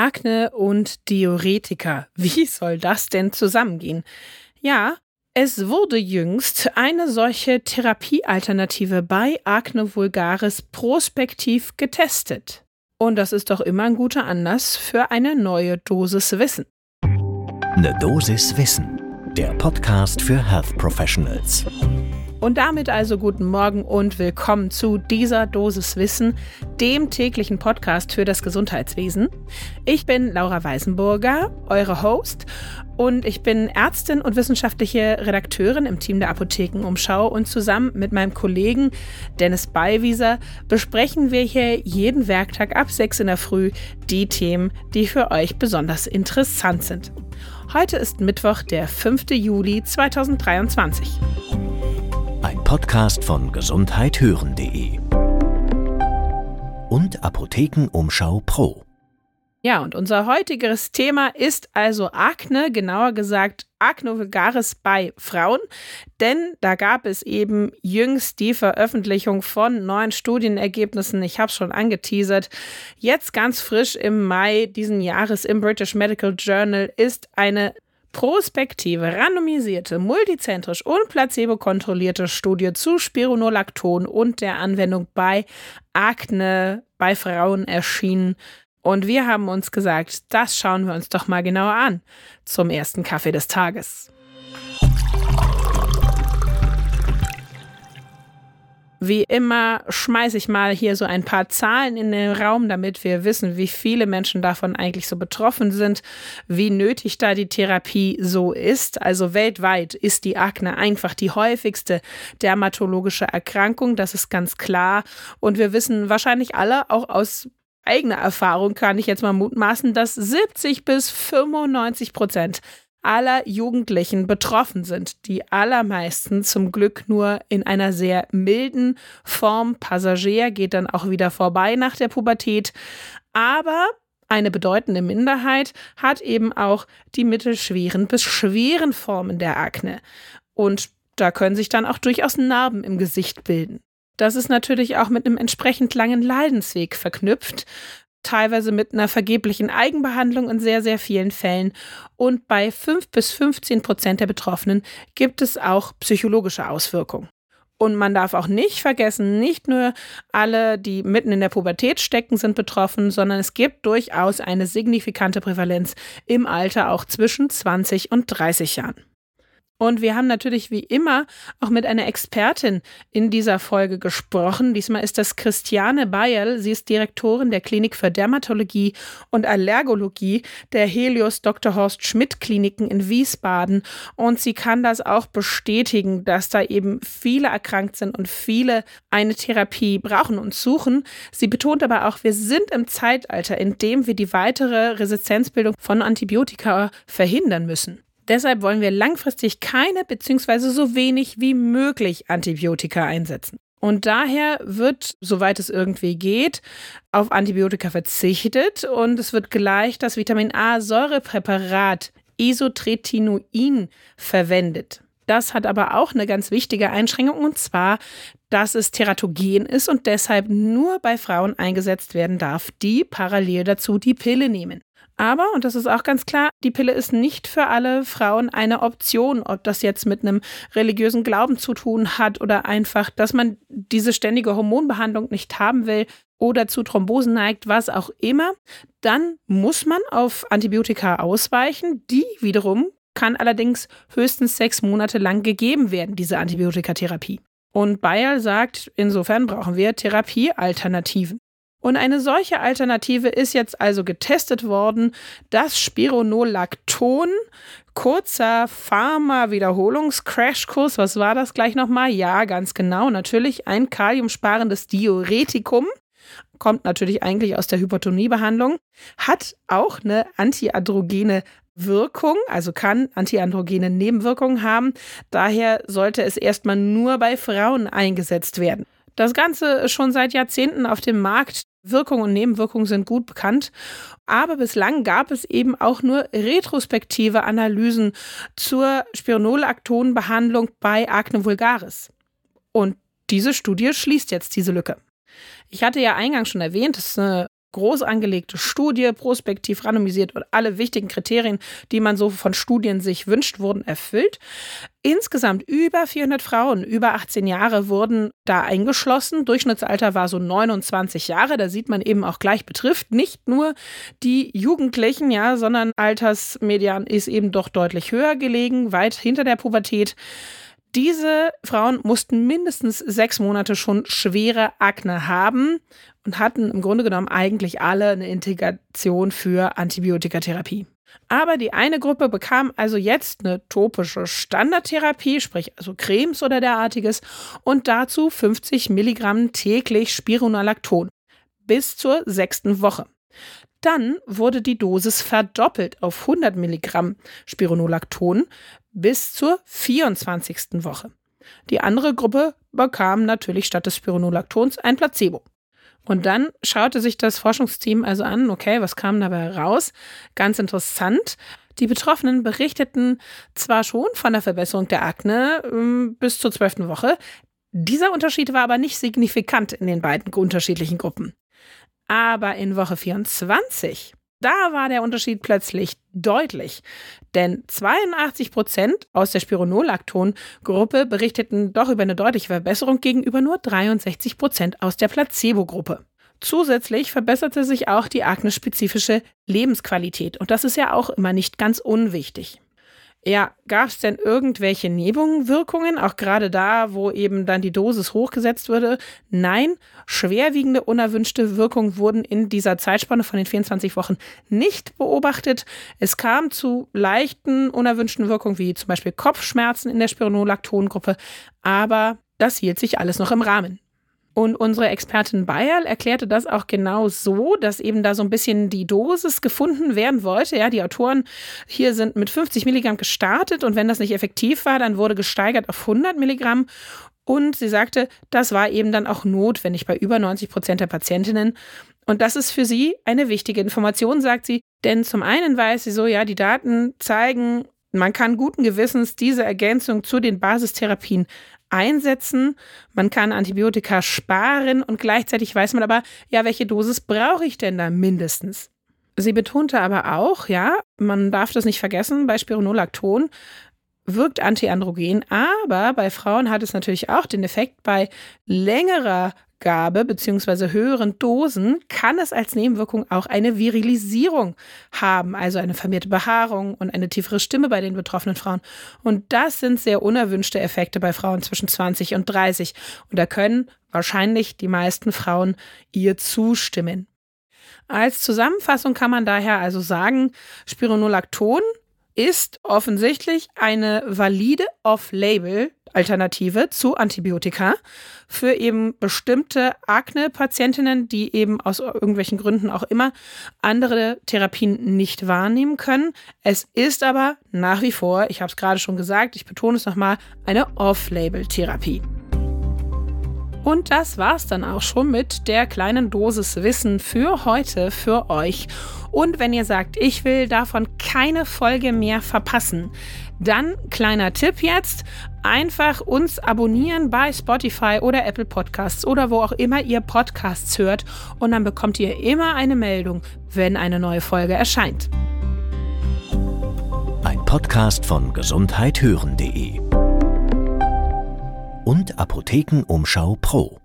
Akne und Diuretika. Wie soll das denn zusammengehen? Ja, es wurde jüngst eine solche Therapiealternative bei Akne vulgaris prospektiv getestet. Und das ist doch immer ein guter Anlass für eine neue Dosis Wissen. Eine Dosis Wissen, der Podcast für Health Professionals. Und damit also guten Morgen und willkommen zu dieser Dosis Wissen, dem täglichen Podcast für das Gesundheitswesen. Ich bin Laura Weisenburger, eure Host, und ich bin Ärztin und wissenschaftliche Redakteurin im Team der Apothekenumschau und zusammen mit meinem Kollegen Dennis Beiwieser besprechen wir hier jeden Werktag ab 6 in der Früh die Themen, die für euch besonders interessant sind. Heute ist Mittwoch, der 5. Juli 2023. Ein Podcast von gesundheithören.de und Apothekenumschau Pro. Ja, und unser heutiges Thema ist also Akne, genauer gesagt Acne vulgaris bei Frauen, denn da gab es eben jüngst die Veröffentlichung von neuen Studienergebnissen. Ich habe es schon angeteasert. Jetzt ganz frisch im Mai diesen Jahres im British Medical Journal ist eine prospektive, randomisierte, multizentrisch und placebo-kontrollierte Studie zu Spironolacton und der Anwendung bei Akne bei Frauen erschienen. Und wir haben uns gesagt, das schauen wir uns doch mal genauer an zum ersten Kaffee des Tages. Wie immer schmeiße ich mal hier so ein paar Zahlen in den Raum, damit wir wissen, wie viele Menschen davon eigentlich so betroffen sind, wie nötig da die Therapie so ist. Also weltweit ist die Akne einfach die häufigste dermatologische Erkrankung, das ist ganz klar. Und wir wissen wahrscheinlich alle auch aus eigener Erfahrung, kann ich jetzt mal mutmaßen, dass 70 bis 95 Prozent aller Jugendlichen betroffen sind. Die allermeisten zum Glück nur in einer sehr milden Form. Passagier geht dann auch wieder vorbei nach der Pubertät. Aber eine bedeutende Minderheit hat eben auch die mittelschweren bis schweren Formen der Akne. Und da können sich dann auch durchaus Narben im Gesicht bilden. Das ist natürlich auch mit einem entsprechend langen Leidensweg verknüpft teilweise mit einer vergeblichen Eigenbehandlung in sehr, sehr vielen Fällen. Und bei 5 bis 15 Prozent der Betroffenen gibt es auch psychologische Auswirkungen. Und man darf auch nicht vergessen, nicht nur alle, die mitten in der Pubertät stecken, sind betroffen, sondern es gibt durchaus eine signifikante Prävalenz im Alter auch zwischen 20 und 30 Jahren. Und wir haben natürlich wie immer auch mit einer Expertin in dieser Folge gesprochen. Diesmal ist das Christiane Bayerl. Sie ist Direktorin der Klinik für Dermatologie und Allergologie der Helios Dr. Horst Schmidt Kliniken in Wiesbaden. Und sie kann das auch bestätigen, dass da eben viele erkrankt sind und viele eine Therapie brauchen und suchen. Sie betont aber auch, wir sind im Zeitalter, in dem wir die weitere Resistenzbildung von Antibiotika verhindern müssen. Deshalb wollen wir langfristig keine bzw. so wenig wie möglich Antibiotika einsetzen. Und daher wird, soweit es irgendwie geht, auf Antibiotika verzichtet und es wird gleich das Vitamin A-Säurepräparat Isotretinoin verwendet. Das hat aber auch eine ganz wichtige Einschränkung und zwar, dass es teratogen ist und deshalb nur bei Frauen eingesetzt werden darf, die parallel dazu die Pille nehmen. Aber, und das ist auch ganz klar, die Pille ist nicht für alle Frauen eine Option, ob das jetzt mit einem religiösen Glauben zu tun hat oder einfach, dass man diese ständige Hormonbehandlung nicht haben will oder zu Thrombosen neigt, was auch immer. Dann muss man auf Antibiotika ausweichen. Die wiederum kann allerdings höchstens sechs Monate lang gegeben werden, diese Antibiotikatherapie. Und Bayer sagt, insofern brauchen wir Therapiealternativen. Und eine solche Alternative ist jetzt also getestet worden, das Spironolacton, kurzer Pharma-Wiederholungs-Crashkurs, was war das gleich nochmal? Ja, ganz genau, natürlich ein kaliumsparendes Diuretikum, kommt natürlich eigentlich aus der Hypertoniebehandlung, hat auch eine antiandrogene Wirkung, also kann antiandrogene Nebenwirkungen haben. Daher sollte es erstmal nur bei Frauen eingesetzt werden. Das Ganze schon seit Jahrzehnten auf dem Markt. Wirkungen und Nebenwirkungen sind gut bekannt. Aber bislang gab es eben auch nur retrospektive Analysen zur Spironolacton-Behandlung bei Acne vulgaris. Und diese Studie schließt jetzt diese Lücke. Ich hatte ja eingangs schon erwähnt, das ist eine groß angelegte Studie, prospektiv randomisiert und alle wichtigen Kriterien, die man so von Studien sich wünscht, wurden erfüllt. Insgesamt über 400 Frauen über 18 Jahre wurden da eingeschlossen. Durchschnittsalter war so 29 Jahre. Da sieht man eben auch gleich betrifft nicht nur die Jugendlichen, ja, sondern Altersmedian ist eben doch deutlich höher gelegen, weit hinter der Pubertät. Diese Frauen mussten mindestens sechs Monate schon schwere Akne haben und hatten im Grunde genommen eigentlich alle eine Integration für Antibiotikatherapie. Aber die eine Gruppe bekam also jetzt eine topische Standardtherapie, sprich also Cremes oder derartiges, und dazu 50 Milligramm täglich Spironolacton bis zur sechsten Woche. Dann wurde die Dosis verdoppelt auf 100 Milligramm Spironolacton bis zur 24. Woche. Die andere Gruppe bekam natürlich statt des Spironolactons ein Placebo. Und dann schaute sich das Forschungsteam also an, okay, was kam dabei raus? Ganz interessant. Die Betroffenen berichteten zwar schon von der Verbesserung der Akne äh, bis zur zwölften Woche, dieser Unterschied war aber nicht signifikant in den beiden unterschiedlichen Gruppen. Aber in Woche 24 da war der Unterschied plötzlich deutlich. Denn 82 Prozent aus der Spironolacton-Gruppe berichteten doch über eine deutliche Verbesserung gegenüber nur 63 Prozent aus der Placebo-Gruppe. Zusätzlich verbesserte sich auch die aknespezifische Lebensqualität. Und das ist ja auch immer nicht ganz unwichtig. Ja, gab es denn irgendwelche Nebenwirkungen, auch gerade da, wo eben dann die Dosis hochgesetzt wurde? Nein, schwerwiegende unerwünschte Wirkungen wurden in dieser Zeitspanne von den 24 Wochen nicht beobachtet. Es kam zu leichten unerwünschten Wirkungen wie zum Beispiel Kopfschmerzen in der Spironolactongruppe, aber das hielt sich alles noch im Rahmen. Und unsere Expertin Bayerl erklärte das auch genau so, dass eben da so ein bisschen die Dosis gefunden werden wollte. Ja, die Autoren hier sind mit 50 Milligramm gestartet und wenn das nicht effektiv war, dann wurde gesteigert auf 100 Milligramm. Und sie sagte, das war eben dann auch notwendig bei über 90 Prozent der Patientinnen. Und das ist für sie eine wichtige Information, sagt sie. Denn zum einen weiß sie so, ja, die Daten zeigen, man kann guten Gewissens diese Ergänzung zu den Basistherapien einsetzen. Man kann Antibiotika sparen und gleichzeitig weiß man aber, ja, welche Dosis brauche ich denn da mindestens? Sie betonte aber auch, ja, man darf das nicht vergessen, bei Spironolacton wirkt antiandrogen, aber bei Frauen hat es natürlich auch den Effekt, bei längerer Gabe bzw. höheren Dosen kann es als Nebenwirkung auch eine Virilisierung haben, also eine vermehrte Behaarung und eine tiefere Stimme bei den betroffenen Frauen. Und das sind sehr unerwünschte Effekte bei Frauen zwischen 20 und 30. Und da können wahrscheinlich die meisten Frauen ihr zustimmen. Als Zusammenfassung kann man daher also sagen, Spironolacton ist offensichtlich eine valide Off-Label Alternative zu Antibiotika für eben bestimmte Akne-Patientinnen, die eben aus irgendwelchen Gründen auch immer andere Therapien nicht wahrnehmen können. Es ist aber nach wie vor, ich habe es gerade schon gesagt, ich betone es nochmal, eine Off-Label-Therapie. Und das war's dann auch schon mit der kleinen Dosis Wissen für heute für euch. Und wenn ihr sagt, ich will davon keine Folge mehr verpassen, dann kleiner Tipp jetzt, einfach uns abonnieren bei Spotify oder Apple Podcasts oder wo auch immer ihr Podcasts hört und dann bekommt ihr immer eine Meldung, wenn eine neue Folge erscheint. Ein Podcast von gesundheithören.de und Apothekenumschau Pro.